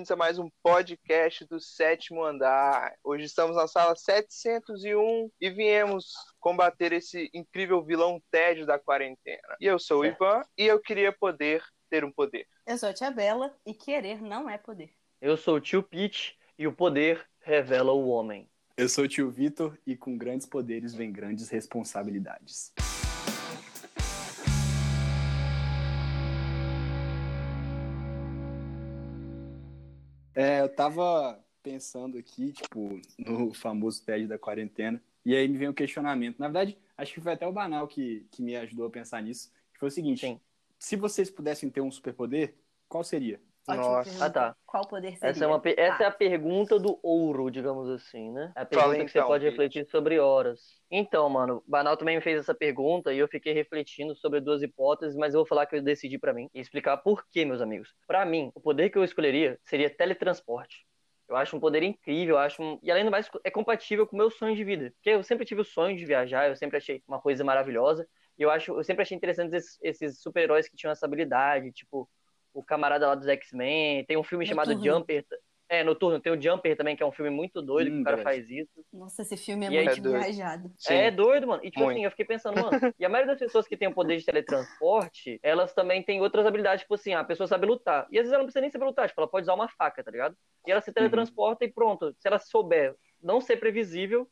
bem-vindos a mais um podcast do Sétimo Andar. Hoje estamos na sala 701 e viemos combater esse incrível vilão tédio da quarentena. E eu sou o Ivan e eu queria poder ter um poder. Eu sou a Tia Bela e querer não é poder. Eu sou o tio Pete e o poder revela o homem. Eu sou o tio Vitor e com grandes poderes vem grandes responsabilidades. É, eu tava pensando aqui, tipo, no famoso TED da quarentena, e aí me veio um questionamento. Na verdade, acho que foi até o Banal que, que me ajudou a pensar nisso. Que foi o seguinte: Sim. se vocês pudessem ter um superpoder, qual seria? Nossa. Ah, tá. Qual poder seria? Essa é, uma, Tá. essa é a pergunta do ouro, digamos assim, né? É a pergunta Fala que você então, pode refletir sobre horas. Então, mano, o Banal também me fez essa pergunta e eu fiquei refletindo sobre duas hipóteses, mas eu vou falar que eu decidi pra mim e explicar por quê, meus amigos. Pra mim, o poder que eu escolheria seria teletransporte. Eu acho um poder incrível, eu acho um... e além do mais é compatível com o meu sonho de vida, porque eu sempre tive o sonho de viajar, eu sempre achei uma coisa maravilhosa. E eu acho, eu sempre achei interessante esses, esses super-heróis que tinham essa habilidade, tipo o camarada lá dos X-Men, tem um filme chamado Noturno. Jumper, é, Noturno, tem o Jumper também, que é um filme muito doido, que Hum, o cara verdade. faz isso. Nossa, esse filme é E aí, muito é doido. viajado. Sim. É doido, mano. E tipo Muito. assim, eu fiquei pensando, mano, e a maioria das pessoas que tem o poder de teletransporte, elas também têm outras habilidades, tipo assim, a pessoa sabe lutar. E às vezes ela não precisa nem saber lutar, tipo, ela pode usar uma faca, tá ligado? E ela se teletransporta e pronto. Se ela souber não ser previsível,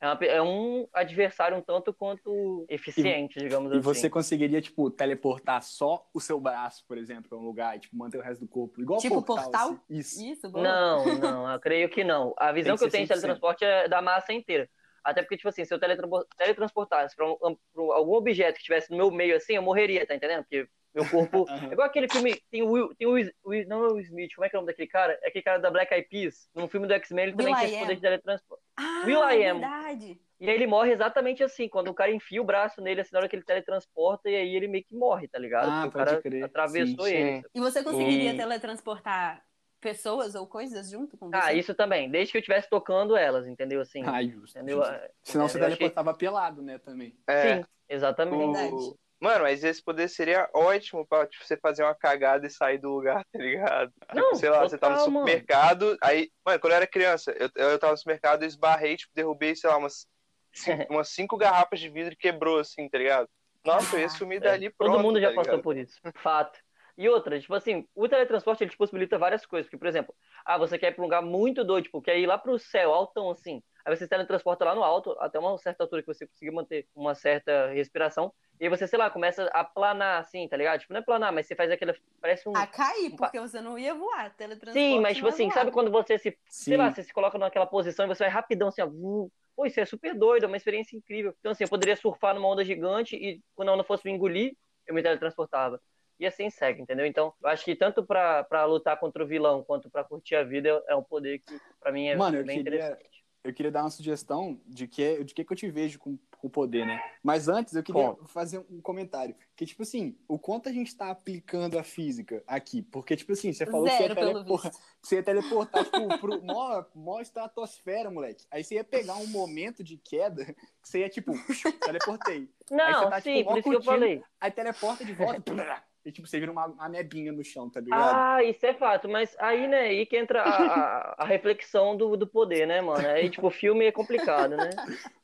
é, uma é um adversário um tanto quanto eficiente, digamos E assim. você conseguiria, tipo, teleportar só o seu braço, por exemplo, pra um lugar e, tipo, manter o resto do corpo. Igual Tipo portal. portal? assim. Isso. Isso, boa. Não, não, eu creio que não. A visão Tem que eu que ser tenho de 100%. teletransporte é da massa inteira. Até porque, tipo assim, se eu teletranspor- teletransportasse pra, um- pra algum objeto que estivesse no meu meio assim, eu morreria, tá entendendo? Porque meu corpo. Aham. É igual aquele filme. Tem o Will. Tem o Will, Will- não é o Will Smith, como é que é o nome daquele cara? É aquele cara da Black Eyed Peas. No filme do X-Men, ele também Will tinha esse poder de teletransporte. Ah, Will I Am. verdade. E aí ele morre exatamente assim, quando o cara enfia o braço nele, assim, na hora que ele teletransporta, e aí ele meio que morre, tá ligado? Ah, Porque o cara crer. atravessou Sim, ele. sim. E você conseguiria E- teletransportar pessoas ou coisas junto com você? Ah, isso também. Desde que eu estivesse tocando elas, entendeu? Assim. Ah, justo. entendeu? justo. Senão você Entendeu? Achei- teleportava pelado, né, também. É, Sim, exatamente. o- Verdade. Mano, mas esse poder seria ótimo pra tipo, você fazer uma cagada e sair do lugar, tá ligado? Não, tipo, sei lá, você tá no total, mano. supermercado, aí, mano, quando eu era criança, eu, eu tava no supermercado, eu esbarrei, tipo, derrubei, sei lá, umas cinco, umas cinco garrafas de vidro e quebrou, assim, tá ligado? Nossa, eu ia sumir dali pronto. Todo mundo já tá passou por isso. Fato. E outra, tipo assim, o teletransporte ele te possibilita várias coisas. Porque, por exemplo, ah, você quer ir pra um lugar muito doido, tipo, quer ir lá pro céu, altão assim. Aí você se teletransporta lá no alto, até uma certa altura que você conseguir manter uma certa respiração. E aí você, sei lá, começa a planar assim, tá ligado? Tipo, não é planar, mas você faz aquela. Parece um. A cair, porque você não ia voar. Teletransporte Sim, mas tipo é assim, voar. sabe quando você se. Sim. Sei lá, você se coloca naquela posição e você vai rapidão assim, ó. Pô, isso é super doido, é uma experiência incrível. Então, assim, eu poderia surfar numa onda gigante e quando a onda fosse me engolir, eu me teletransportava. E assim segue, entendeu? Então, eu acho que tanto pra, pra lutar contra o vilão quanto pra curtir a vida é um poder que pra mim é Mano, bem queria- interessante. Eu queria dar uma sugestão de que, de que, que eu te vejo com o poder, né? Mas antes eu queria Conta. fazer um comentário. Que, tipo assim, o quanto a gente tá aplicando a física aqui? Porque, tipo assim, você falou Zero, que pelo telepor- visto. você ia teleportar, tipo, pro mó, mó estratosfera, moleque. Aí você ia pegar um momento de queda que você ia, tipo, teleportei. Aí Não, você tá, sim, tipo, por isso que eu curtindo. falei. Aí teleporta de volta e, tipo, você vira uma amebinha no chão, tá ligado? Ah, isso é fato, mas aí, né, aí que entra a, a, a reflexão do, do poder, né, mano? Aí, tipo, o filme é complicado, né?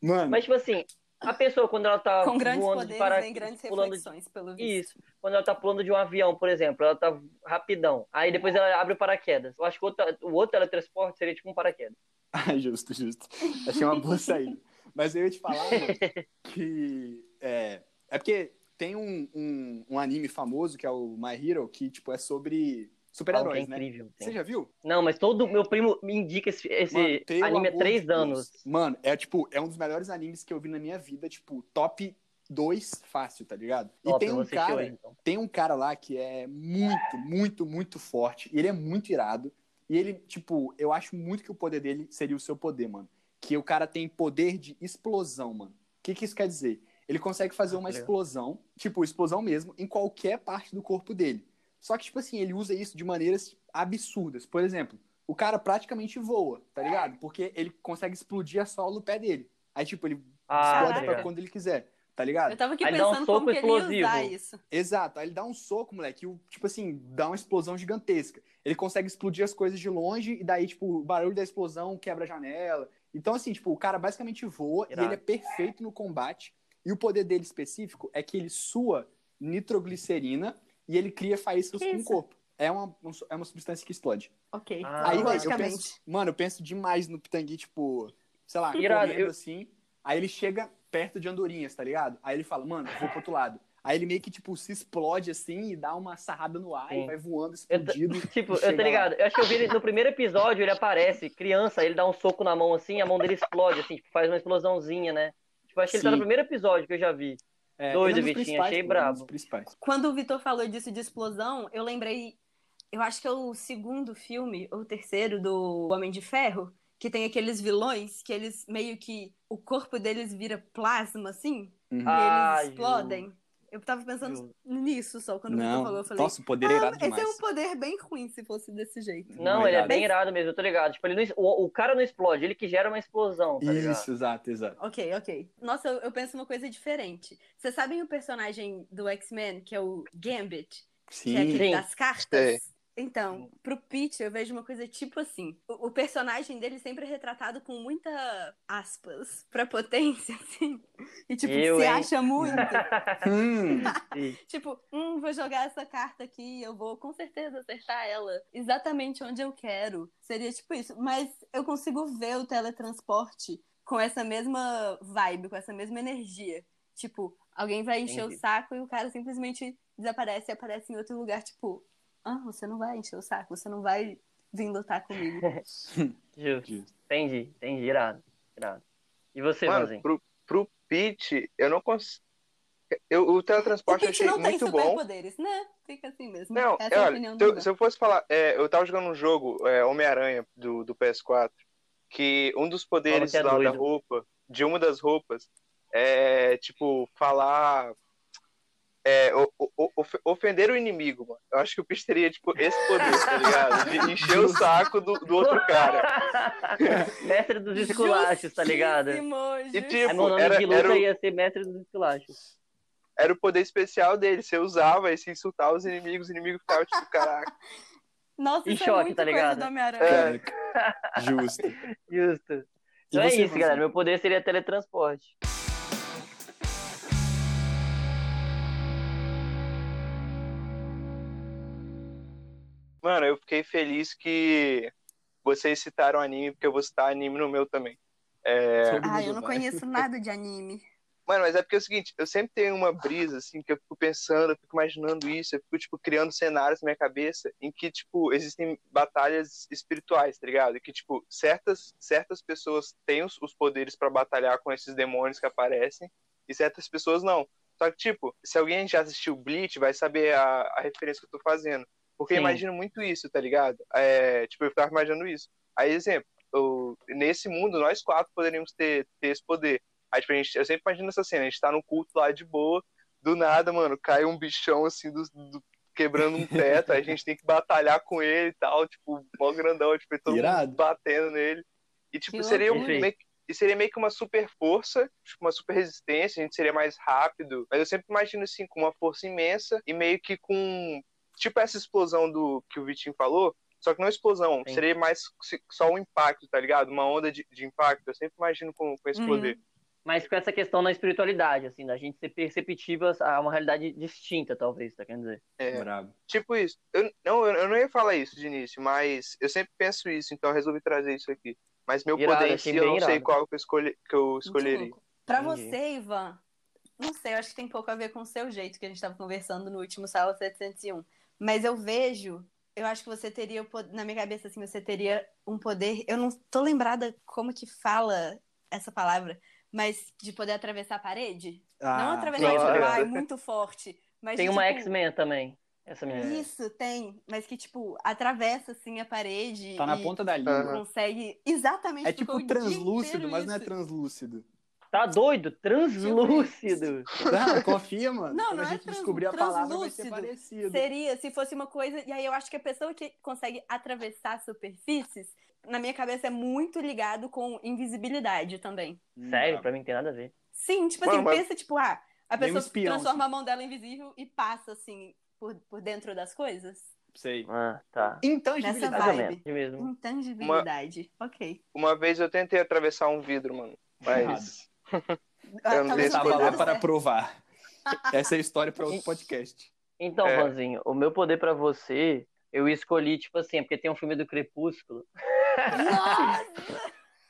Mano, Mas, tipo assim, a pessoa, quando ela tá Com grandes voando de poderes para... vem grandes pulando de- reflexões, pelo visto. Isso. Quando ela tá pulando de um avião, por exemplo, ela tá rapidão. Aí depois ela abre o paraquedas. Eu acho que o outro, o outro teletransporte seria tipo um paraquedas. Ah, justo, justo. Achei uma boa saída. Mas eu ia te falar mano, que. É, é porque tem um, um, um anime famoso que é o My Hero, que tipo, é sobre que é super-heróis, né? incrível. tem. Você já viu? Não, mas todo meu primo me indica esse, esse Mano, anime há três de anos. Mano, é tipo, é um dos melhores animes que eu vi na minha vida, tipo, top 2 fácil, tá ligado? E Top, tem eu vou um cara, hoje, então. tem um cara lá que é muito, muito, muito forte. E ele é muito irado. E ele, tipo, eu acho muito que o poder dele seria o seu poder, mano. Que o cara tem poder de explosão, mano. O que, que isso quer dizer? Ele consegue fazer uma Legal. explosão, tipo, explosão mesmo, em qualquer parte do corpo dele. Só que, tipo assim, ele usa isso de maneiras absurdas. Por exemplo, o cara praticamente voa, tá ligado? Porque ele consegue explodir a sola do pé dele. Aí, tipo, ele Ah, explode pra quando ele quiser, tá ligado? Eu tava aqui Aí ele dá um pensando soco como que ele ia explosivo. usar isso. Exato, aí ele dá um soco, moleque, e tipo assim, dá uma explosão gigantesca. Ele consegue explodir as coisas de longe, e daí, tipo, o barulho da explosão quebra a janela. Então, assim, tipo, o cara basicamente voa Irado. e ele é perfeito no combate. E o poder dele específico é que ele sua nitroglicerina e ele cria faíscas com o corpo. É uma, é uma substância que explode. Ok. Ah, aí, velho, eu logicamente. penso, mano, eu penso demais no Pitangui, tipo, sei lá, Irado, correndo eu- assim. Aí ele chega perto de Andorinhas, tá ligado? Aí ele fala, mano, vou pro outro lado. Aí ele meio que, tipo, se explode assim e dá uma sarrada no ar Sim. e vai voando, Eu explodido. Tipo, e eu tô lá. ligado. Eu acho que eu vi ele no primeiro episódio, ele aparece, criança, ele dá um soco na mão assim, a mão dele explode, assim, tipo, faz uma explosãozinha, né? Tipo, acho que ele tá no primeiro episódio que eu já vi. É, Doido, é um Vitinho, achei brabo. Quando o Vitor falou disso de explosão, eu lembrei. Eu acho que é o segundo filme, ou o terceiro, do Homem de Ferro, que tem aqueles vilões que eles meio que. O corpo deles vira plasma, assim, Uhum. e Ah, eles explodem. Eu tava pensando Justo. nisso só quando Não, falou. Eu falei. nossa, o poder é "Ah, irado esse demais. é um poder bem ruim se fosse desse jeito. Não, Não, ele é bem irado mesmo, eu tô ligado. Tipo, ele não, o, o cara não explode, ele que gera uma explosão, tá ligado? Isso, exato, exato. Ok, ok. Nossa, eu, eu penso uma coisa diferente. Vocês sabem o personagem do X-Men, que é o Gambit? Que é Sim. aquele Sim. das cartas? Sei. Então, pro Pete, eu vejo uma coisa tipo assim. O, o personagem dele sempre é retratado com muita aspas pra potência, assim. E tipo, Eu, se hein? acha muito. Hum, tipo, hum, vou jogar essa carta aqui, eu vou com certeza acertar ela exatamente onde eu quero. Seria tipo isso. Mas eu consigo ver o teletransporte com essa mesma vibe, com essa mesma energia. Tipo, alguém vai encher Entendi. o saco e o cara simplesmente desaparece e aparece em outro lugar, tipo, ah, você não vai encher o saco, você não vai vir lutar comigo. Justo. Entendi, entendi, irado. irado. E você, Mano, Manzinho? pro, pro Pete, eu não consigo. Eu, o O teletransporte eu Pete achei não tem muito bom. superpoderes, né? Fica assim mesmo. Não, Essa é, a olha, opinião se eu, se eu fosse falar, é, eu tava jogando um jogo, é, Homem-Aranha, do, do PS4, que um dos poderes é lá da doido. roupa, de uma das roupas, é, tipo, falar. É, o- o- of- ofender o inimigo, mano. Eu acho que o Pete teria, tipo, esse poder, tá ligado? De encher o saco do, do outro cara. mestre dos esculachos, tá ligado? E tipo, Aí meu nome era- de luta era o- ia ser mestre dos esculachos. Era o poder especial dele. Você usava e se insultar os inimigos, os inimigos ficavam, tipo, caraca. Nossa, Em isso choque, é muito tá coisa ligado? É. Justo. Justo. Então é você, isso, galera. Meu poder seria teletransporte. Mano, eu fiquei feliz que vocês citaram anime, porque eu vou citar anime no meu também. É, Ah, eu não conheço nada de anime. Mano, mas é porque é o seguinte, eu sempre tenho uma brisa, assim, que eu fico pensando, eu fico imaginando isso, eu fico, tipo, criando cenários na minha cabeça em que, tipo, existem batalhas espirituais, tá ligado? E que, tipo, certas, certas pessoas têm os, os poderes pra batalhar com esses demônios que aparecem e certas pessoas não. Só que, tipo, se alguém já assistiu Bleach, vai saber a, a referência que eu tô fazendo. Porque eu Sim. imagino muito isso, tá ligado? É, tipo, eu ficava imaginando isso. Aí, exemplo, eu- nesse mundo, nós quatro poderíamos ter, ter esse poder. Aí, tipo, a gente, eu sempre imagino essa cena, a gente tá no culto lá de boa, do nada, mano, cai um bichão assim, do, do- quebrando um teto, aí a gente tem que batalhar com ele e tal, tipo, mó grandão, tipo, todo Irado. mundo batendo nele. E, tipo, Que seria, um, meio, que- e seria meio que uma super força, tipo, uma super resistência, a gente seria mais rápido, mas eu sempre imagino assim, com uma força imensa e meio que com, tipo, essa explosão do que o Vitinho falou, só que não explosão, Sim. seria mais só um impacto, tá ligado? Uma onda de, de impacto, eu sempre imagino com, com esse Uhum. poder. Mas com essa questão da espiritualidade, assim, da gente ser perceptível a uma realidade distinta, talvez, tá querendo dizer? É, Brabo. tipo isso. Eu não, eu eu não ia falar isso de início, mas eu sempre penso isso, então eu resolvi trazer isso aqui. Mas meu Irado, poder em si, eu não sei irado. qual que eu, escolhi, que eu escolheria. Pra Entendi. você, Ivan, não sei, eu acho que tem pouco a ver com o seu jeito que a gente tava conversando no último Sala 701. Mas eu vejo, eu acho que você teria, na minha cabeça, assim, você teria um poder. Eu não tô lembrada como que fala essa palavra, mas de poder atravessar a parede. não Ah, atravessar, sim, tipo, ai, ligado. muito forte. Mas Tem de, uma tipo, X-Men também, essa menina. Isso, tem. Mas que, tipo, atravessa, assim, a parede. Tá na ponta da língua. Consegue. Exatamente. É tipo translúcido, mas não é isso. translúcido. Tá doido? Translúcido. Não, confia, mano. Não, Quando não a é gente trans- descobrir a palavra, vai ser parecido. Seria, se fosse uma coisa. E aí eu acho que a pessoa que consegue atravessar superfícies, na minha cabeça, é muito ligado com invisibilidade também. Hum, Sério, brabo. pra mim não tem nada a ver. Sim, tipo Mano, assim, mas- pensa, tipo, ah, A pessoa espião, transforma a mão dela invisível e passa, assim, por, por dentro das coisas. Sei. Ah, tá. Intangibilidade. Mesmo. Intangibilidade. Ok. Uma vez eu tentei atravessar um vidro, mano. Mas. Ah, Eu não dei não Estava lá dado para provar. Essa é a história para outro podcast. Então, É. Vanzinho, o meu poder pra você, eu escolhi, tipo assim, porque tem um filme do Crepúsculo, Nossa!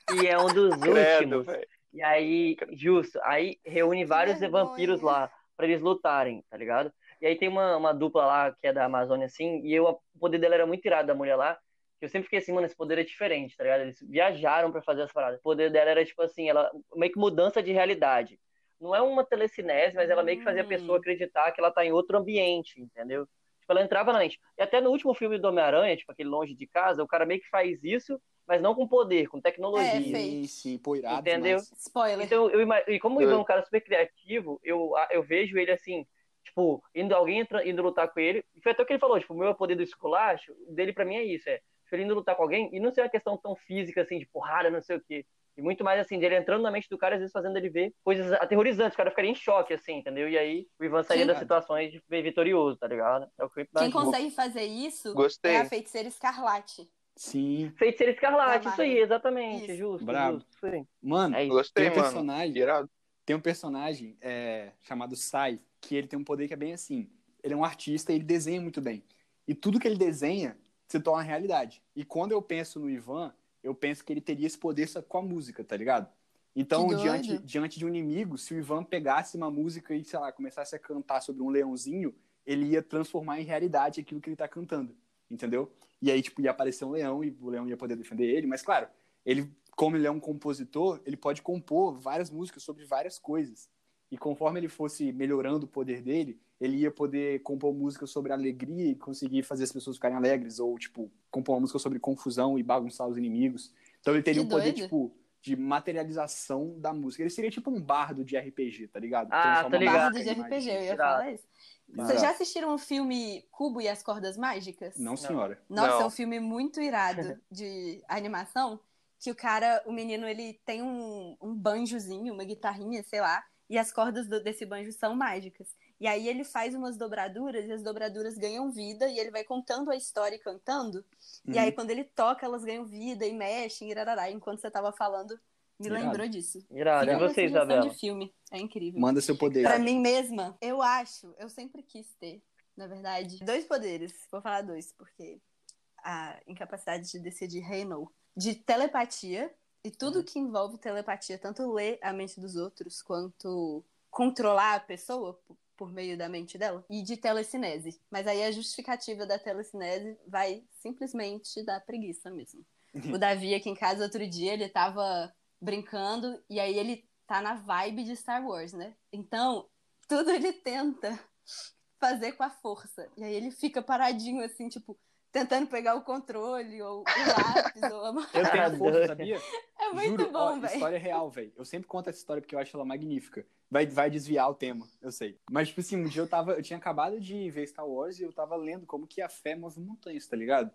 e é um dos Credo, últimos. velho. E aí, justo, aí reúne vários vampiros lá pra eles lutarem, tá ligado? E aí tem uma, uma dupla lá que é da Amazônia, assim, e eu, o poder dela era muito irado da mulher lá, eu sempre fiquei assim, mano, esse poder é diferente, tá ligado? Eles viajaram pra fazer as paradas. O poder dela era, tipo assim, ela meio que mudança de realidade. Não é uma telecinese, mas ela meio que fazia a Hum. pessoa acreditar que ela tá em outro ambiente, entendeu? Tipo, ela entrava na mente. E até no último filme do Homem-Aranha, tipo, aquele Longe de Casa, o cara meio que faz isso, mas não com poder, com tecnologia. É. Sim, sim, pô, irado Entendeu? demais. Spoiler. Então, eu, e como o Ivan é um cara super criativo, eu, eu vejo ele assim, tipo, indo, alguém entra, indo lutar com ele. E foi até o que ele falou, tipo, o meu poder do esculacho, dele pra mim é isso, é tipo, ele indo lutar com alguém e não ser uma questão tão física, assim, de porrada, não sei o quê. E muito mais assim, dele entrando na mente do cara, às vezes fazendo ele ver coisas aterrorizantes, o cara ficaria em choque, assim, entendeu? E aí o Ivan sairia das situações de ver vitorioso, tá ligado? É o que eu Quem consegue fazer isso Gostei. é a feiticeira escarlate. Sim. Feiticeiro Escarlate, isso aí, exatamente, Isso. justo, Brabo. justo, isso aí. Mano, É. Gostei, tem um mano. personagem, Irado. tem um personagem é, chamado Sai, que ele tem um poder que é bem assim. Ele é um artista e ele desenha muito bem. E tudo que ele desenha se torna realidade. E quando eu penso no Ivan, eu penso que ele teria esse poder só com a música, tá ligado? Então, diante, diante de um inimigo, se o Ivan pegasse uma música e, sei lá, começasse a cantar sobre um leãozinho, ele ia transformar em realidade aquilo que ele tá cantando, entendeu? E aí, tipo, ia aparecer um leão e o leão ia poder defender ele, mas claro, ele, como ele é um compositor, ele pode compor várias músicas sobre várias coisas. E conforme ele fosse melhorando o poder dele, ele ia poder compor música sobre alegria e conseguir fazer as pessoas ficarem alegres, ou, tipo, compor uma música sobre confusão e bagunçar os inimigos. Então ele teria Que um poder, doido. tipo, de materialização da música. Ele seria tipo um bardo de RPG, tá ligado? Ah, a ligado. Bardo de RPG, eu ia falar isso. Irado. Vocês já assistiram o filme Cubo e as Cordas Mágicas? Não, senhora. Nossa, Não. é um filme muito irado de animação. Que o cara, o menino, ele tem um, um banjozinho, uma guitarrinha, sei lá, e as cordas do- desse banjo são mágicas. E aí ele faz umas dobraduras e as dobraduras ganham vida e ele vai contando a história e cantando. E Uhum. aí quando ele toca, elas ganham vida e mexem, e rarará. Enquanto você tava falando, me Irado. lembrou disso. Irado. E você, Isabela? de filme. É incrível. Manda seu poder. Pra mim mesma, eu acho, eu sempre quis ter, na verdade, dois poderes. Vou falar dois, porque a incapacidade de decidir reinou. De telepatia, e tudo que envolve telepatia, tanto ler a mente dos outros, quanto controlar a pessoa por, meio da mente dela, e de telecinese. Mas aí a justificativa da telecinese vai simplesmente dar preguiça mesmo. O Davi aqui em casa outro dia, ele tava brincando, e aí ele tá na vibe de Star Wars, né? Então, tudo ele tenta fazer com a força. E aí ele fica paradinho assim, tipo, tentando pegar o controle, ou o lápis, ou a... Eu tenho a força, sabia? É muito Juro, bom, velho. história real, velho. Eu sempre conto essa história porque eu acho ela magnífica. Vai, vai desviar o tema, eu sei. Mas, tipo assim, um dia eu tava. Eu tinha acabado de ver Star Wars e eu tava lendo como que a fé move montanhas, tá ligado?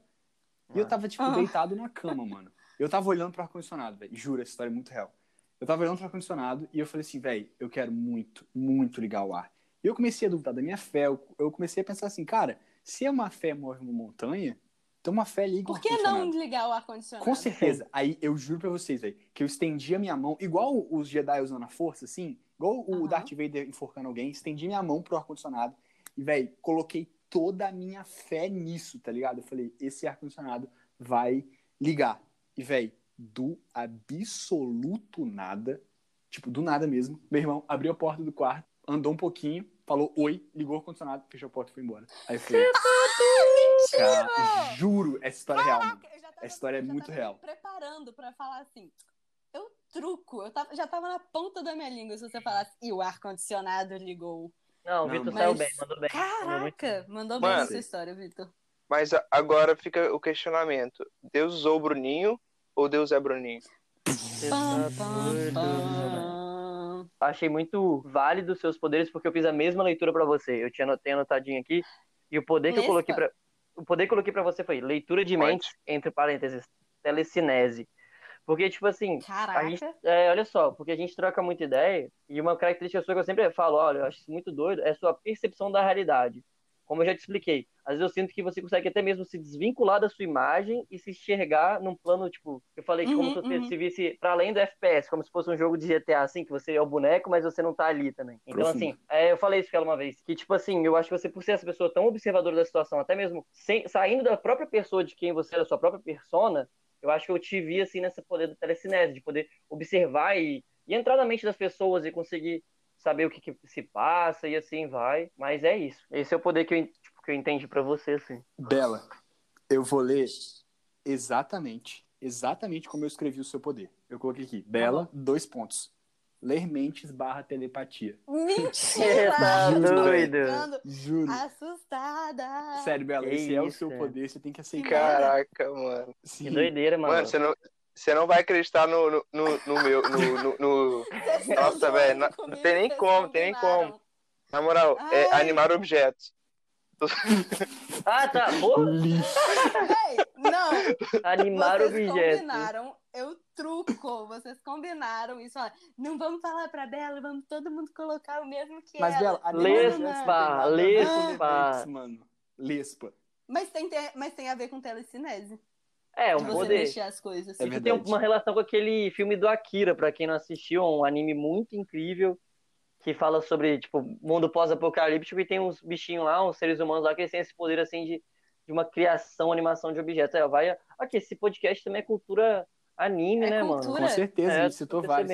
E eu tava, tipo, Ah. deitado na cama, mano. Eu tava olhando pro ar-condicionado, velho. Juro, essa história é muito real. Eu tava olhando pro ar-condicionado e eu falei assim, velho, eu quero muito, muito ligar o ar. E eu comecei a duvidar da minha fé. Eu, eu comecei a pensar assim, cara, se é uma fé move uma montanha, então uma fé liga Por que não ligar o ar-condicionado? Com certeza. Aí eu juro pra vocês, velho, que eu estendi a minha mão, igual os Jedi usando a força, assim, igual o. Darth Vader enforcando alguém, estendi minha mão pro ar-condicionado e, velho, coloquei toda a minha fé nisso, tá ligado? Eu falei, esse ar-condicionado vai ligar. E, velho, do absoluto nada, tipo, do nada mesmo, meu irmão abriu a porta do quarto, andou um pouquinho, falou oi, ligou o ar-condicionado, fechou a porta e foi embora. Aí eu falei, cara, juro, essa história é real. Caraca, eu já tava- A história é muito tava real. me preparando pra falar assim. Eu truco, eu tava- já tava na ponta da minha língua se você falasse e o ar-condicionado ligou. Não, o Vitor saiu bem, mandou bem. Caraca, mandou bem Mano. essa história, Vitor. Mas agora fica o questionamento: Deus usou o Bruninho ou Deus é Bruninho? Pam, tá pam, pam. Achei muito válido os seus poderes porque eu fiz a mesma leitura pra você. Eu tinha tenho anotadinho aqui e o poder que eu coloquei para o poder que eu coloquei pra você foi leitura de Pode. mentes entre parênteses telecinese. Porque, tipo assim, Caraca. a gente, é, olha só, porque a gente troca muita ideia, e uma característica sua que eu sempre falo, olha, eu acho isso muito doido, é a sua percepção da realidade. Como eu já te expliquei, às vezes eu sinto que você consegue até mesmo se desvincular da sua imagem e se enxergar num plano, tipo, eu falei que como Uhum, se você uhum. se visse para além do FPS, como se fosse um jogo de GTA, assim, que você é o boneco, mas você não tá ali também. Então, Profundo. assim, é, eu falei isso pra ela uma vez, que, tipo assim, eu acho que você, por ser essa pessoa tão observadora da situação, até mesmo sem- saindo da própria pessoa de quem você é, da sua própria persona, eu acho que eu te vi, assim, nesse poder do telecinese, de poder observar e, e entrar na mente das pessoas e conseguir saber o que, que se passa e assim vai. Mas é isso. Esse é o poder que eu, tipo, que eu entendi pra você, assim. Bela, eu vou ler exatamente, exatamente como eu escrevi o seu poder. Eu coloquei aqui, Bela, dois pontos. Ler mentes barra telepatia. Mentira! Tá doido. Juro. Assustada! Sério, Bela, Que esse é o isso, seu poder, você tem que aceitar. Caraca, mano. Sim. Que doideira, mano. Mano, você não, você não vai acreditar no, no, no, no meu. No, no, Nossa, velho, não- tem nem como, tem nem combinaram. Na moral, é Ai. animar objetos. Ah, tá. Porra. Véi, não, animar vocês objetos. combinaram, eu truco, vocês combinaram isso, ó, não vamos falar pra Bela, vamos todo mundo colocar o mesmo que Mas, ela. Bela, a Lespa, Lespa, mano. Lespa. Mas tem, tem- mas tem a ver com telecinese, É, um de você poder. mexer as coisas. É assim. Isso tem uma relação com aquele filme do Akira, pra quem não assistiu, um anime muito incrível que fala sobre, tipo, mundo pós-apocalíptico e tem uns bichinhos lá, uns seres humanos lá que eles têm esse poder, assim, de, de uma criação, animação de objetos. É, vai... Aqui, esse podcast também é cultura anime, É né, cultura. mano? Com certeza, É, a gente citou tô vários.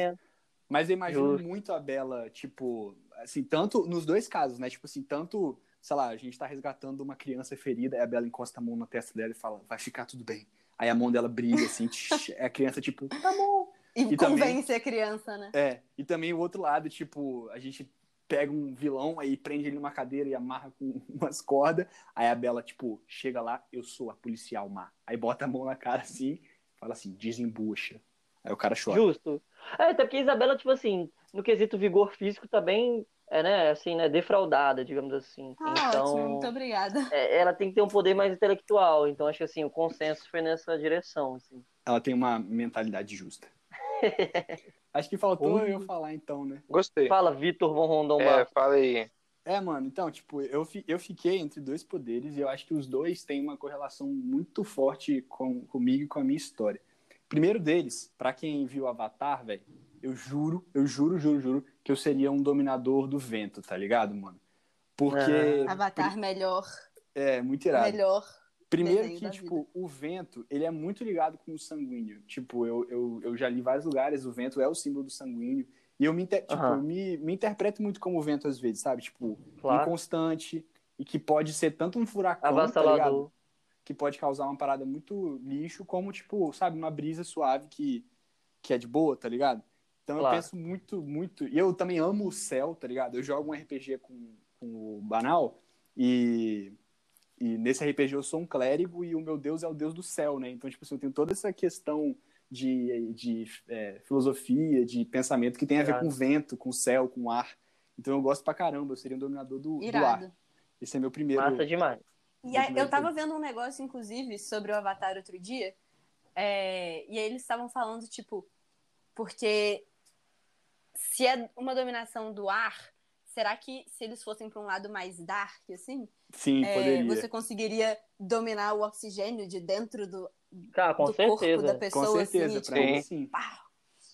Mas eu imagino Justo. muito a Bela, tipo, assim, tanto nos dois casos, né? Tipo assim, tanto, sei lá, a gente tá resgatando uma criança ferida, aí a Bela encosta a mão na testa dela e fala, vai ficar tudo bem. Aí a mão dela brilha, assim, tch, é a criança, tipo, tá bom. E, E também- convence a criança, né? É, e também o outro lado, tipo, a gente pega um vilão, aí prende ele numa cadeira e amarra com umas cordas, aí a Bela, tipo, chega lá, eu sou a policial má. Aí bota a mão na cara, assim, fala assim, desembucha. Aí o cara chora. Justo. É, até porque a Isabela, tipo assim, no quesito vigor físico, tá bem, é, né, assim, né, defraudada, digamos assim. Ah, então, ótimo, muito obrigada. é, ela tem que ter um poder mais intelectual. Então, acho que, assim, o consenso foi nessa direção, assim. Ela tem uma mentalidade justa. Acho que faltou Ui. eu falar então, né? Gostei. Fala, Vitor Von Rondon É, fala aí. É, mano, então, tipo, eu, fi- eu fiquei entre dois poderes e eu acho que os dois têm uma correlação muito forte com, comigo e com a minha história. Primeiro deles, pra quem viu Avatar, velho, eu juro, eu juro, juro, juro, que eu seria um dominador do vento, tá ligado, mano? Porque. Avatar melhor, É, muito irado. melhor. Primeiro que, tipo, o vento, ele é muito ligado com o sanguíneo. Tipo, eu, eu, eu já li em vários lugares, o vento é o símbolo do sanguíneo. E eu me, inter- tipo, Aham. eu me, me interpreto muito como o vento às vezes, sabe? Tipo, Claro. inconstante e que pode ser tanto um furacão, tá ligado? Que pode causar uma parada muito lixo, como, tipo, sabe, uma brisa suave que, que é de boa, tá ligado? Então Claro. eu penso muito, muito. E eu também amo o céu, tá ligado? Eu jogo um RPG com, com o Banal e, e nesse RPG eu sou um clérigo e o meu deus é o deus do céu, né? Então, tipo assim, eu tenho toda essa questão de, de é, filosofia, de pensamento que tem a ver Irado. com vento, com céu, com ar. Então eu gosto pra caramba, eu seria um dominador do, do ar. Esse é meu primeiro. Massa demais. E aí, eu tava vendo um negócio, inclusive, sobre o Avatar outro dia, é, e aí eles estavam falando, tipo, porque se é uma dominação do ar, será que se eles fossem pra um lado mais dark, assim, Sim, é, poderia. você conseguiria dominar o oxigênio de dentro do, Cara, com do corpo certeza. da Com pessoa, certeza, assim, pra mim tipo, sim. pá,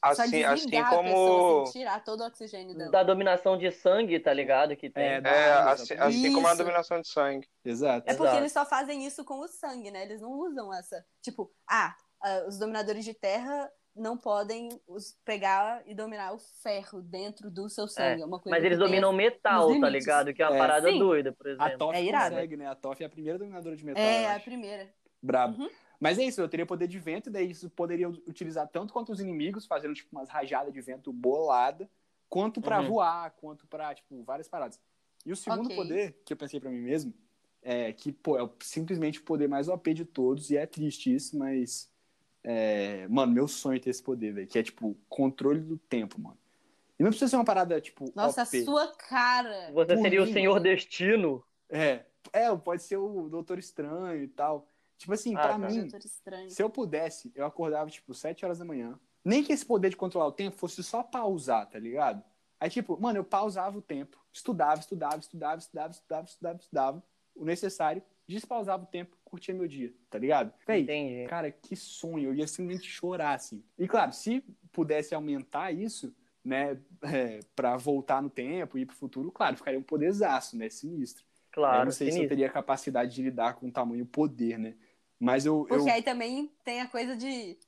Assim, assim como. pessoa, assim, tirar todo o oxigênio dela. Da dominação de sangue, tá ligado? Que tem. É, É, assim, assim como a dominação de sangue. Exato. É porque Exato. eles só fazem isso com o sangue, né? Eles não usam essa. Tipo, ah, ah, os dominadores de terra não podem os- pegar e dominar o ferro dentro do seu sangue. É, uma coisa Mas eles dominam metal, tá ligado? Que é uma É. parada Sim. doida, por A exemplo. Toff É irado. consegue, né? A Toff é a primeira dominadora de metal. É, eu a primeira. Brabo. Uhum. Mas é isso, eu teria poder de vento, e daí isso poderia utilizar tanto contra os inimigos, fazendo tipo umas rajadas de vento bolada, quanto pra Uhum. voar, quanto pra, tipo, várias paradas. E o segundo Ok. poder que eu pensei pra mim mesmo é que, pô, é simplesmente o poder mais OP de todos, e é triste isso, mas. É, mano, meu sonho é ter esse poder, velho. Que é, tipo, controle do tempo, mano. E não precisa ser uma parada, tipo. Nossa, OP. a sua cara. Você Por seria o mim, Senhor mano. Destino. É, é, pode ser o Doutor Estranho e tal. Tipo assim, Ah, pra tá. mim, se eu pudesse, eu acordava, tipo, 7 horas da manhã. Nem que esse poder de controlar o tempo fosse só pausar, tá ligado? Aí, tipo, mano, eu pausava o tempo, estudava, estudava, estudava, estudava, estudava, estudava, estudava, o necessário, despausava o tempo, curtia meu dia, tá ligado? Véi, Entendi. cara, que sonho, eu ia simplesmente chorar, assim. E claro, se pudesse aumentar isso, né, é, pra voltar no tempo e ir pro futuro, claro, ficaria um poderzaço, né, sinistro. eu Claro, não sei se eu sinistro. teria capacidade de lidar com tamanho poder, né? Mas eu, eu Porque aí também tem a coisa de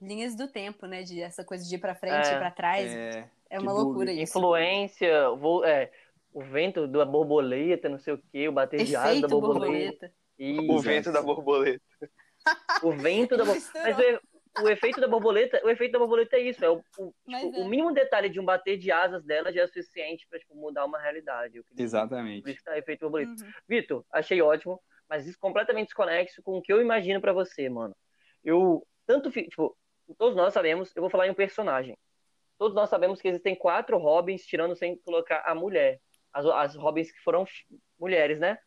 linhas do tempo, né? De essa coisa de ir pra frente, É, ir pra trás. É, é, uma loucura dúvida. isso. Influência, vou, é, o vento da borboleta, não sei o que, o bater de asas da Efeito borboleta. borboleta. Isso, O vento da borboleta. o vento da borboleta. Mas o, o efeito da borboleta, o efeito da borboleta é isso, é o, o, tipo, é. o mínimo detalhe de um bater de asas dela já é suficiente pra tipo, mudar uma realidade. eu acredito. Por Exatamente. isso que tá efeito borboleta. Uhum. Vitor, achei ótimo, mas isso completamente desconexo com o que eu imagino pra você, mano. Eu, tanto, tipo, todos nós sabemos, eu vou falar em um personagem. Todos nós sabemos que existem quatro Robins, tirando sem colocar a mulher. As, as Robins que foram mulheres, né?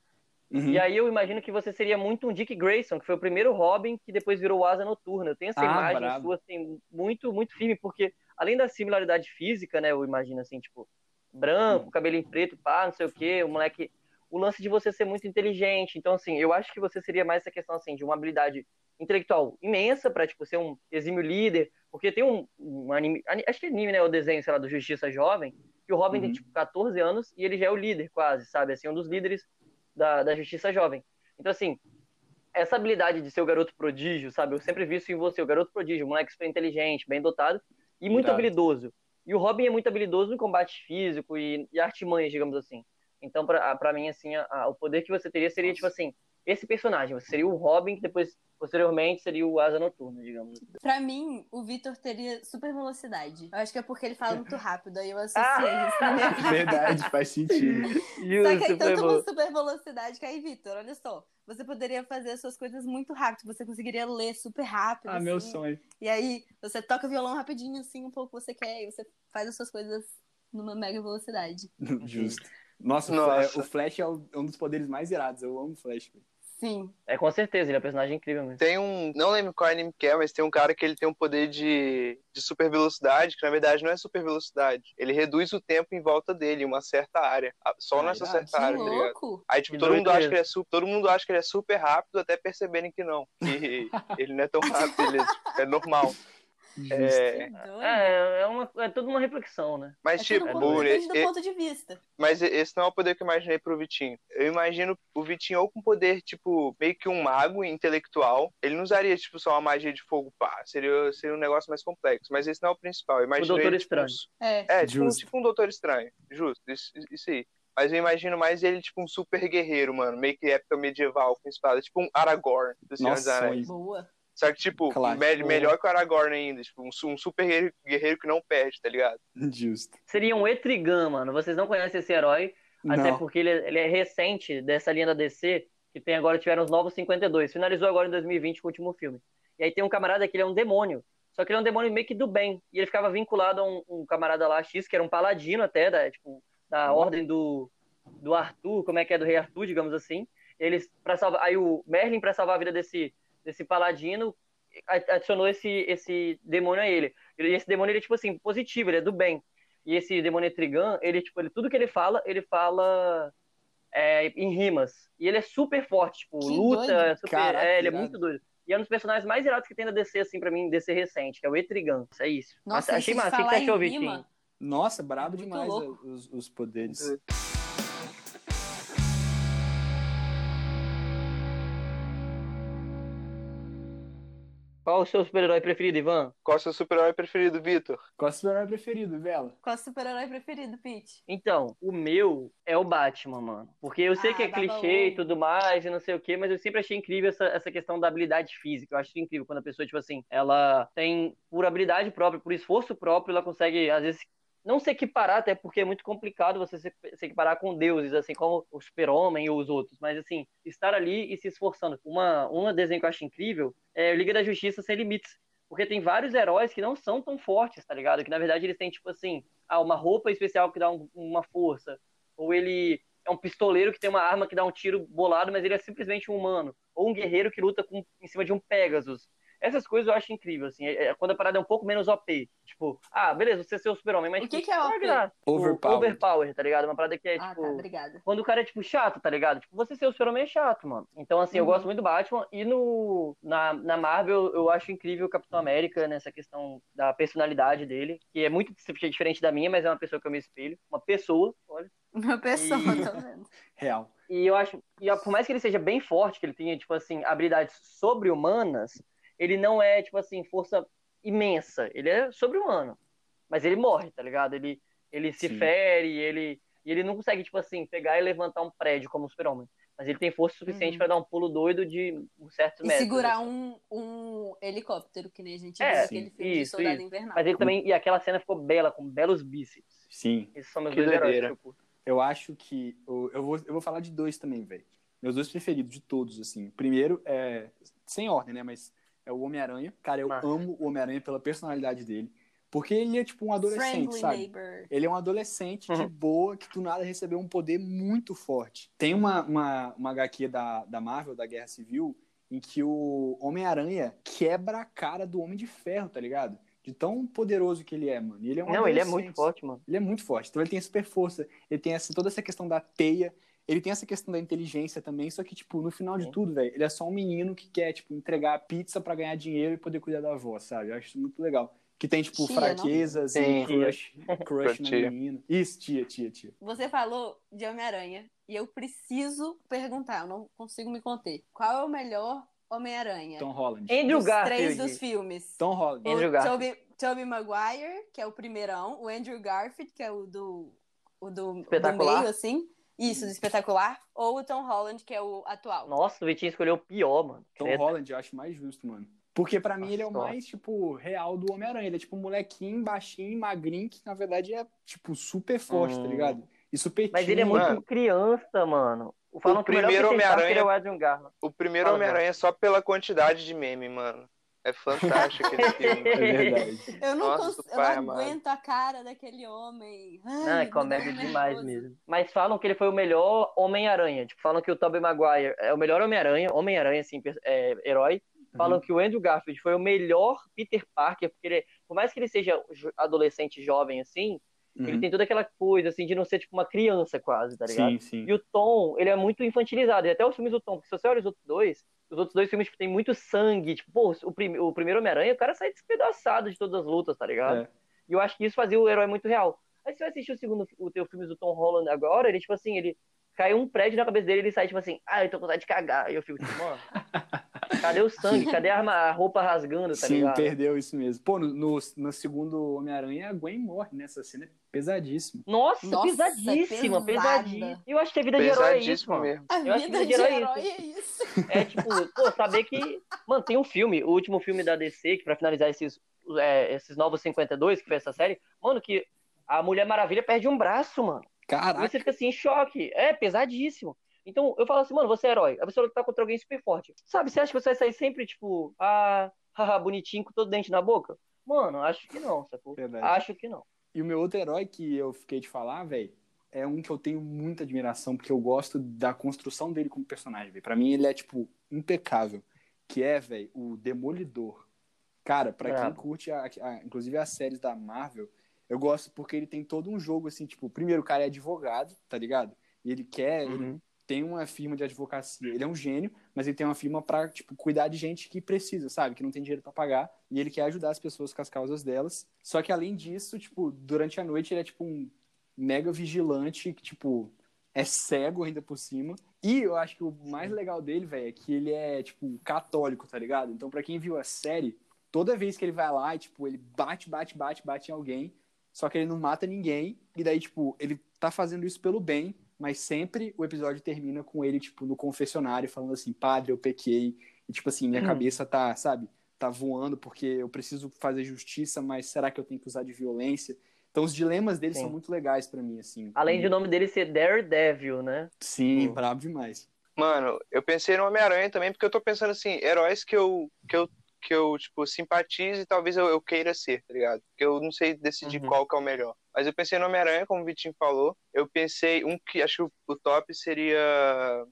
Uhum. E aí eu imagino que você seria muito um Dick Grayson, que foi o primeiro Robin que depois virou Asa Noturna. Eu tenho essa Ah, imagem brabo. sua, assim, muito, muito firme, porque além da similaridade física, né, eu imagino assim, tipo, branco, Hum. cabelinho preto, pá, não sei o quê, o moleque... O lance de você ser muito inteligente. Então, assim, eu acho que você seria mais essa questão, assim, de uma habilidade intelectual imensa pra, tipo, ser um exímio líder. Porque tem um, um anime... ani- Acho que é anime, né, o desenho, sei lá, do Justiça Jovem, que o Robin tem, Uhum. tipo, 14 anos e ele já é o líder, quase, sabe? Assim, um dos líderes da, da Justiça Jovem. Então, assim, essa habilidade de ser o garoto prodígio, sabe? Eu sempre vi isso em você, o garoto prodígio, um moleque super inteligente, bem dotado e muito Irado. habilidoso. E o Robin é muito habilidoso no combate físico e, e artimanhas, digamos assim. Então, pra, pra mim, assim, a- a- o poder que você teria seria, tipo assim, esse personagem. Você seria o Robin, que depois, posteriormente, seria o Asa Noturna, digamos. assim. Pra mim, o Vitor teria super velocidade. Eu acho que é porque ele fala muito rápido, aí eu associei Ah! isso na minha cabeça. Verdade, faz sentido. Só que aí tanto com super velocidade que aí, Vitor, olha só. Você poderia fazer as suas coisas muito rápido, você conseguiria ler super rápido. Ah, meu assim. sonho. E aí, você toca violão rapidinho, assim, um pouco que você quer, e você faz as suas coisas numa mega velocidade. Justo. Nossa, o Nossa. O Flash é o- é um dos poderes mais irados. Eu amo o Flash. velho. Sim. É, com certeza, ele é um personagem incrível mesmo. Tem um. Não lembro qual anime que é, mas tem um cara que ele tem um poder de, de super velocidade, que na verdade não é super velocidade. Ele reduz o tempo em volta dele, em uma certa área. Só Ah, nessa certa Que área, tá ligado? Aí, tipo, Que todo mundo, acha que ele é super, todo mundo acha que ele é super rápido até perceberem que não. Que ele não é tão rápido, ele é, é normal. É. É, é, uma, é tudo uma reflexão, né? mas, É tipo, tudo um ponto, o- depende do ponto de vista. mas esse não é o poder que eu imaginei pro Vitinho. Eu imagino o Vitinho ou com poder, tipo, meio que um mago intelectual. Ele não usaria, tipo, só uma magia de fogo, pá. Seria, seria um negócio mais complexo. Mas esse não é o principal. Eu imagino Doutor ele, tipo, Estranho. um- É. É, tipo, um- Justo. tipo um Doutor Estranho. Justo, isso, isso aí. Mas eu imagino mais ele, tipo, um super guerreiro, mano. Meio que época medieval com espada. Tipo um Aragorn do Senhor dos Nossa. Boa. Só que, tipo, Claro. me- melhor que o Aragorn ainda. Tipo, um, su- um super guerreiro, guerreiro que não perde, tá ligado? Justo. Seria um Etrigan, mano. Vocês não conhecem esse herói, até Não. porque ele é, ele é recente dessa linha da DC, que tem agora, tiveram os novos 52. Finalizou agora em 2020 com o último filme. E aí tem um camarada que ele é um demônio. Só que ele é um demônio meio que do bem. E ele ficava vinculado a um, um camarada lá, X, que era um paladino até, da, tipo, da ordem do, do Arthur, como é que é, do rei Arthur, digamos assim. Eles, pra salvar, aí o Merlin, pra salvar a vida desse, desse paladino, adicionou esse, esse demônio a ele. E esse demônio, ele é, tipo assim, positivo, ele é do bem. E esse demônio Etrigan, ele, tipo, ele, tudo que ele fala, ele fala é, em rimas. E ele é super forte, tipo, Que luta, doido. super, Caraca, é, ele é muito doido. E é um dos personagens mais irados que tem na DC, assim, pra mim, DC recente, que é o Etrigan. Isso é isso. Nossa, achei massa. O que você achou, Vitinho? Nossa, brabo Muito demais os, os poderes. É. Qual o seu super-herói preferido, Ivan? Qual o seu super-herói preferido, Vitor? Qual é o seu herói preferido, Bela? Qual o super-herói preferido, Pete? Então, o meu é o Batman, mano. Porque eu sei Ah, que é baba clichê e tudo mais, e não sei o quê, mas eu sempre achei incrível essa, essa questão da habilidade física. Eu acho incrível quando a pessoa, tipo assim, ela tem, por habilidade própria, por esforço próprio, ela consegue, às vezes, não se equiparar, até porque é muito complicado você se, equiparar com deuses, assim como o super-homem ou os outros. Mas, assim, estar ali e se esforçando. Uma, uma desenho que eu acho incrível é Liga da Justiça Sem Limites. Porque tem vários heróis que não são tão fortes, tá ligado? Que na verdade eles têm, tipo assim, ah, uma roupa especial que dá um- uma força. Ou ele é um pistoleiro que tem uma arma que dá um tiro bolado, mas ele é simplesmente um humano. Ou um guerreiro que luta com, em cima de um Pegasus. Essas coisas eu acho incrível, assim. É, é quando a parada é um pouco menos OP. Tipo, ah, beleza, você é seu super-homem, mas. O que, tipo, que é OP? graça? Tipo, Overpower. Overpower, tá ligado? Uma parada que é, Ah, tipo. tá, obrigada. Quando o cara é, tipo, chato, tá ligado? Tipo, você ser o super-homem é chato, mano. Então, assim, eu Uhum. gosto muito do Batman. E no, na, na Marvel, eu acho incrível o Capitão América nessa questão da personalidade dele, que é muito diferente da minha, mas é uma pessoa que eu me espelho. Uma pessoa, olha. Uma pessoa, E- tô vendo. Real. E eu acho, e por mais que ele seja bem forte, que ele tenha, tipo assim, habilidades sobre-humanas, ele não é, tipo assim, força imensa. Ele é sobre-humano. Mas ele morre, tá ligado? Ele, ele se Sim. fere, ele, e ele não consegue, tipo assim, pegar e levantar um prédio como um super-homem. Mas ele tem força suficiente Uhum. pra dar um pulo doido de certos E metros. segurar assim. um, um helicóptero, que nem a gente É, viu sim. naquele filme de Isso, Soldado isso. Invernal. Mas ele também, e aquela cena ficou bela, com belos bíceps. Sim. Esses são meus Que dois heróis doideira. eu curto. Eu acho que. Eu, eu, vou, eu vou falar de dois também, velho. Meus dois preferidos de todos, assim. Primeiro é. Sem ordem, né? Mas é o Homem-Aranha. Cara, eu amo o Homem-Aranha pela personalidade dele. Porque ele é tipo um adolescente, Friendly sabe? neighbor. Ele é um adolescente de Uhum. boa que do nada recebeu um poder muito forte. Tem uma, uma, uma HQ da, da Marvel, da Guerra Civil, em que o Homem-Aranha quebra a cara do Homem de Ferro, tá ligado? De tão poderoso que ele é, mano. E ele é um Não, ele é muito forte, mano. Ele é muito forte. Então ele tem super força, ele tem essa, toda essa questão da teia, ele tem essa questão da inteligência também, só que, tipo, no final de tudo, velho, ele é só um menino que quer, tipo, entregar a pizza pra ganhar dinheiro e poder cuidar da avó, sabe? Eu acho isso muito legal. Que tem, tipo, Tia, fraquezas Sim. e crush, crush na Tia. menina. Isso, tia, tia, tia. Você falou de Homem-Aranha e eu preciso perguntar, eu não consigo me conter. Qual é o melhor Homem-Aranha? Tom Holland. Andrew dos Garfield. três dos filmes. Tom Holland. Andrew o Garfield. Tobey, Tobey Maguire, que é o primeirão, o Andrew Garfield, que é o do, o do, do meio, assim. Isso, do espetacular. Ou o Tom Holland, que é o atual. Nossa, o Vitinho escolheu o pior, mano. Tom Credo. Holland eu acho mais justo, mano. Porque pra mim Nossa, ele é o mais, tipo, real do Homem-Aranha. Ele é tipo um molequinho, baixinho, magrinho, que na verdade é, tipo, super forte, tá Hum. ligado? E super Mas ele é muito Mano. criança, mano. Falam O primeiro Parker Homem-Aranha- é o Adrian Garland. O primeiro Homem-Aranha só pela quantidade de meme, mano. É fantástico aquele filme. É verdade. Eu não, Nossa, cons- eu não aguento a cara daquele homem. Ai, Não, é comédia um demais nervoso. mesmo. Mas falam que ele foi o melhor Homem-Aranha. Tipo, falam que o Tobey Maguire é o melhor Homem-Aranha, Homem-Aranha, assim, é, herói. Falam Uhum. que o Andrew Garfield foi o melhor Peter Parker, porque ele, por mais que ele seja adolescente jovem, assim, ele Uhum. tem toda aquela coisa, assim, de não ser, tipo, uma criança quase, tá ligado? Sim, sim. E o Tom, ele é muito infantilizado. E até os filmes do Tom, porque se você olha os outros dois, os outros dois filmes tipo, tem muito sangue. Tipo, pô, o, prim- o primeiro Homem-Aranha, o cara sai despedaçado de todas as lutas, tá ligado? É. E eu acho que isso fazia o herói muito real. Aí você vai assistir o segundo, o teu filme do Tom Holland agora, ele, tipo assim, ele cai um prédio na cabeça dele ele sai, tipo assim, ah, eu tô com vontade de cagar. E eu fico, tipo, mano, cadê o sangue? Cadê a, arma- a roupa rasgando, tá Sim, ligado? perdeu isso mesmo. Pô, no, no, no segundo Homem-Aranha, a Gwen morre nessa cena. É pesadíssimo. Nossa, Nossa, pesadíssima, pesada. pesadíssima. E eu acho que a vida de herói é isso, mesmo. A Eu acho vida que de herói é herói é isso. É tipo, pô, saber que. Mano, tem um filme, o último filme da DC, que pra finalizar esses, é, esses novos 52, que foi essa série, mano, que a Mulher Maravilha perde um braço, mano. E Caraca. você fica assim, em choque. É pesadíssimo. Então, eu falo assim, mano, você é herói. A pessoa tá contra alguém super forte. Sabe, você acha que você vai sair sempre, tipo, ah, haha, bonitinho, com todo dente na boca? Mano, acho que não, sacou? Verdade. Acho que não. E o meu outro herói que eu fiquei de falar, velho, é um que eu tenho muita admiração, porque eu gosto da construção dele como personagem, velho. Pra mim, ele é, tipo, impecável. Que é, velho, o Demolidor. Cara, pra quem Brabo. curte, a- a- inclusive as séries da Marvel, eu gosto porque ele tem todo um jogo, assim, tipo, primeiro, o cara é advogado, tá ligado? E ele quer, ele Uhum. Tem uma firma de advocacia. Ele é um gênio, mas ele tem uma firma pra, tipo, cuidar de gente que precisa, sabe? Que não tem dinheiro pra pagar. E ele quer ajudar as pessoas com as causas delas. Só que além disso, tipo, durante a noite ele é tipo um mega vigilante que, tipo, é cego ainda por cima. E eu acho que o mais legal dele, velho, é que ele é, tipo, católico, tá ligado? Então, pra quem viu a série, toda vez que ele vai lá, tipo, ele bate, bate, bate, bate em alguém, só que ele não mata ninguém. E daí, tipo, ele tá fazendo isso pelo bem, mas sempre o episódio termina com ele, tipo, no confessionário, falando assim, padre, eu pequei. E, tipo assim, minha Hum. cabeça tá, sabe, tá voando porque eu preciso fazer justiça, mas será que eu tenho que usar de violência? Então, os dilemas dele Sim. são muito legais pra mim, assim. Além de o nome dele ser Daredevil, né? Sim, Pô. brabo demais. Mano, eu pensei no Homem-Aranha também, porque eu tô pensando assim, heróis que eu, que eu, que eu tipo, simpatize e talvez eu, eu queira ser, tá ligado? Porque eu não sei decidir Uhum. qual que é o melhor. Mas eu pensei no Homem-Aranha, como o Vitinho falou. Eu pensei, um que acho que o top seria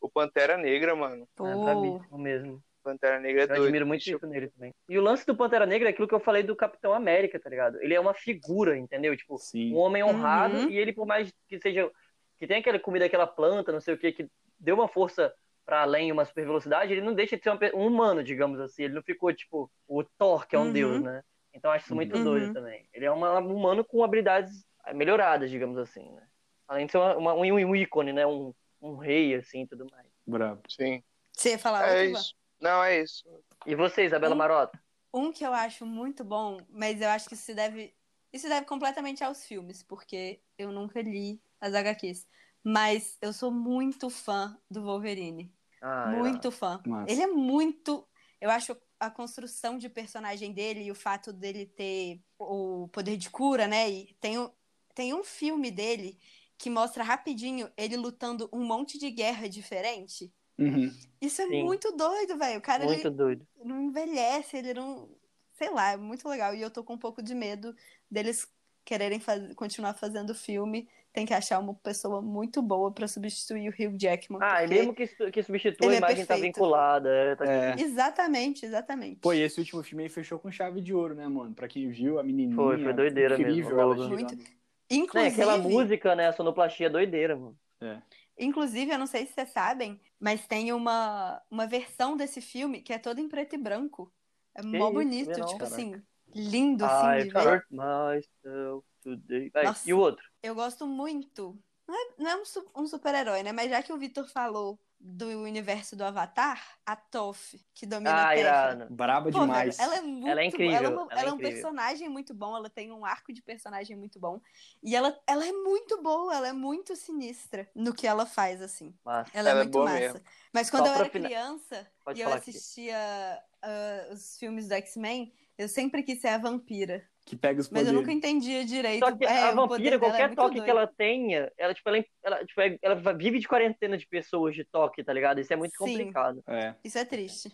o Pantera Negra, mano. É Pô, brabíssimo mesmo. Pantera Negra é Eu doido. admiro muito Tipo, isso nele também. E o lance do Pantera Negra é aquilo que eu falei do Capitão América, tá ligado? Ele é uma figura, entendeu? Tipo, Sim. um homem honrado Uhum. e ele, por mais que seja. que tenha aquela comida, aquela planta, não sei o que, que deu uma força pra além, uma super velocidade, ele não deixa de ser um humano, digamos assim. Ele não ficou, tipo, o Thor, que é um Uhum. deus, né? Então eu acho isso muito Uhum. doido também. Ele é uma- um humano com habilidades melhoradas, digamos assim, né? Além de ser uma- uma- um, um ícone, né? Um, um rei, assim, e tudo mais. Brabo. Sim. você ia falar É isso. Não, é isso. E você, Isabela Um- Marota? Um que eu acho muito bom, mas eu acho que isso se deve. Isso deve completamente aos filmes, porque eu nunca li as HQs. Mas eu sou muito fã do Wolverine. Ah, muito fã. Massa. Ele é muito. Eu acho a construção de personagem dele e o fato dele ter o poder de cura, né? E tem, um- tem um filme dele que mostra rapidinho ele lutando um monte de guerra diferente. Uhum. Isso é Sim. muito doido, velho. O cara ele muito doido. não envelhece, ele não. Sei lá, é muito legal. E eu tô com um pouco de medo deles quererem faz... continuar fazendo filme. Tem que achar uma pessoa muito boa pra substituir o Hugh Jackman. Ah, e mesmo que, que substitua, ele a é imagem tá perfeito. vinculada. é, tá- É. Exatamente, exatamente. Pô, e esse último filme aí fechou com chave de ouro, né, mano? Pra quem viu, a menininha. Foi, foi doideira incrível, mesmo, ela logo. girando. Muito. Inclusive, aquela música, né? A sonoplastia é doideira, mano. inclusive, eu não sei se vocês sabem, mas tem uma, uma versão desse filme que é toda em preto e branco. É mó isso, bonito, tipo caraca. assim, lindo assim I de ver. hurt myself today. Vai, Nossa. E o outro? Eu gosto muito. Não é, não é um, um super-herói, né? Mas já que o Vitor falou do universo do Avatar, a Toph, que domina a Ah, Terra. irado. Braba Pô, demais. velho, ela é muito Ela é incrível, Ela, é, uma- ela é ela é um incrível. personagem muito bom, ela tem um arco de personagem muito bom. E ela, ela é muito boa, ela é muito sinistra no que ela faz, assim. Massa. Ela, Ela é é muito massa. mesmo. Mas quando Só eu era fina- criança Pode e eu assistia ah, os filmes do X-Men, eu sempre quis ser a vampira. Que pega os Mas poderes. eu nunca entendia direito. Só que é, a vampira, é qualquer muito toque doido. que ela tenha, ela, tipo, ela, ela, tipo, é- ela vive de quarentena de pessoas de toque, tá ligado? Isso é muito Sim. complicado. É. Isso é triste.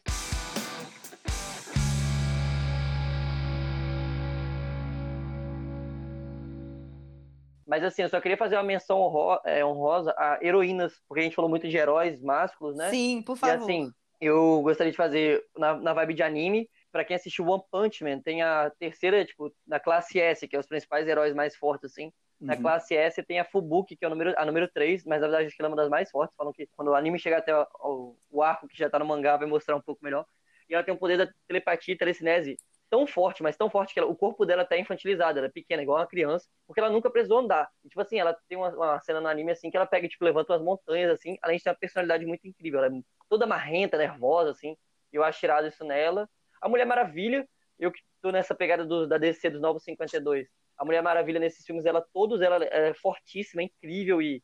Mas assim, eu só queria fazer uma menção é, honrosa a heroínas, porque a gente falou muito de heróis másculos, né? Sim, por E favor. assim, eu gostaria de fazer na, na vibe de anime. Pra quem assistiu One Punch Man, tem a terceira, tipo, na classe S, que é os principais heróis mais fortes, assim. Na Uhum. classe S tem a Fubuki, que é o número, a número 3, mas na verdade acho que ela é uma das mais fortes. Falam que quando o anime chegar até o, o- o arco que já tá no mangá, vai mostrar um pouco melhor. E ela tem um poder da telepatia e telecinese tão forte, mas tão forte que ela- o corpo dela tá infantilizado, ela é pequena, igual uma criança, porque ela nunca precisou andar. E, tipo assim, ela tem uma, uma cena no anime assim que ela pega e tipo, levanta umas montanhas, assim, além de ter uma personalidade muito incrível. Ela é toda marrenta, nervosa, assim. E eu acho tirado isso nela. A Mulher Maravilha, eu que tô nessa pegada do- da DC dos Novos 52. A Mulher Maravilha nesses filmes, ela todos ela é fortíssima, incrível e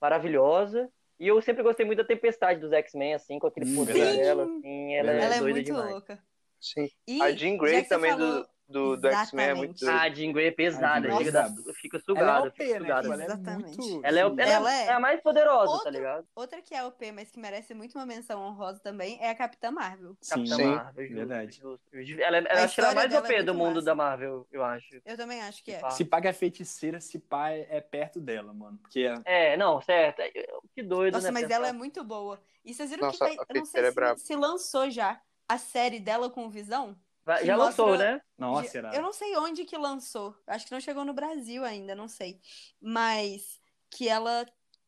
maravilhosa. E eu sempre gostei muito da Tempestade dos X-Men, assim, com aquele Hum, poder dela, assim, ela, Verdade. Ela é é doida muito demais. louca. Sim. E, A Jean Grey também falou- do, do, do X-Men é muito doido. Ah, a Jean Grey é pesada, A Jean fica, Grey é da- braba. fica Ela é sugada, OP, fica né? sugada. Ela é Exatamente. muito. Ela é, ela, é- Ela é- é a mais poderosa, Outra- tá ligado? Outra que é OP, mas que merece muito uma menção honrosa também, é a Capitã Marvel. Sim, Capitã Sim. Marvel, justo, Verdade. justo. Ela, é- ela acho que ela é a mais OP é do muito mundo massa. da Marvel, eu acho. Eu também acho que é. Pá. Se paga a feiticeira, se pá é é perto dela, mano. Porque é- É, não, certo. É, Que doido, Nossa, né? mas pensar. ela é muito boa. E vocês viram Nossa, que vai, eu não sei é se, se lançou já a série dela com o Visão. Já lançou, mostra- né? Nossa, será? Eu não sei onde que lançou. Acho que não chegou no Brasil ainda, não sei. Mas que ela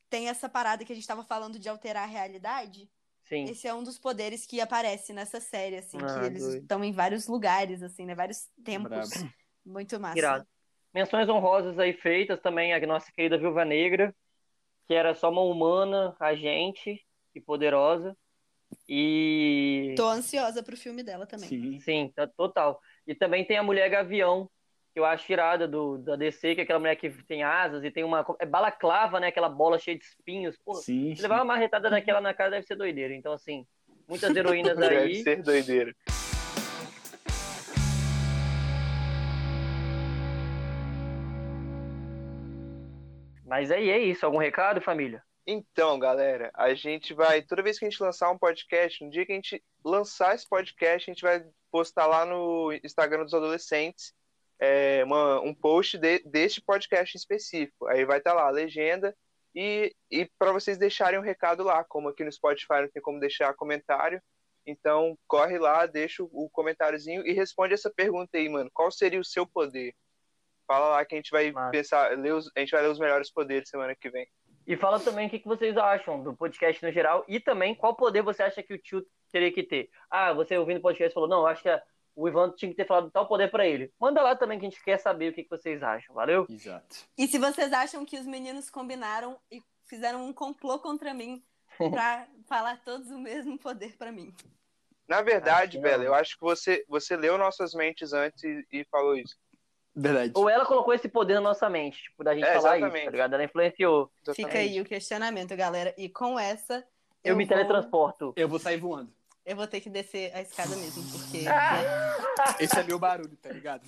tem essa parada que a gente tava falando de alterar a realidade. Sim. Esse é um dos poderes que aparece nessa série, assim, Ah, que eles doido. estão em vários lugares, assim, né? Vários tempos. Brabo. Muito massa. Irado. Menções honrosas aí feitas também a nossa querida Viúva Negra, que era só uma humana, agente e poderosa. E Tô ansiosa pro filme dela também. Sim. sim, tá total. E também tem a Mulher Gavião, que eu acho irada do da DC, que é aquela mulher que tem asas e tem uma é balaclava, né, aquela bola cheia de espinhos. Pô, Sim. se levar uma marretada daquela na cara deve ser doideira. Então assim, muitas heroínas Deve aí. ser doideira. Mas aí é isso, algum recado, família? Então, galera, a gente vai. Toda vez que a gente lançar um podcast, no dia que a gente lançar esse podcast, a gente vai postar lá no Instagram dos adolescentes é, uma, um post de, deste podcast específico. Aí vai estar lá a legenda e, e para vocês deixarem um recado lá, como aqui no Spotify não tem como deixar comentário. Então, corre lá, deixa o comentáriozinho e responde essa pergunta aí, mano. Qual seria o seu poder? Fala lá que a gente vai Massa. pensar, os, a gente vai ler os melhores poderes semana que vem. E fala também o que que vocês acham do podcast no geral e também qual poder você acha que o tio teria que ter. Ah, você ouvindo o podcast falou, não, eu acho que a- o Ivan tinha que ter falado tal poder pra ele. Manda lá também que a gente quer saber o que que vocês acham, valeu? Exato. E se vocês acham que os meninos combinaram e fizeram um complô contra mim pra falar todos o mesmo poder pra mim. Na verdade. Bela, eu acho que você, você leu nossas mentes antes e, e falou isso. Verdade. Ou ela colocou esse poder na nossa mente, tipo, da gente É, falar isso, exatamente. tá ligado? Ela influenciou. Fica aí o questionamento, galera. E com essa, Eu, me vou- teletransporto. Eu vou sair voando. Eu vou ter que descer a escada mesmo, porque. Ah! Esse é meu barulho, tá ligado?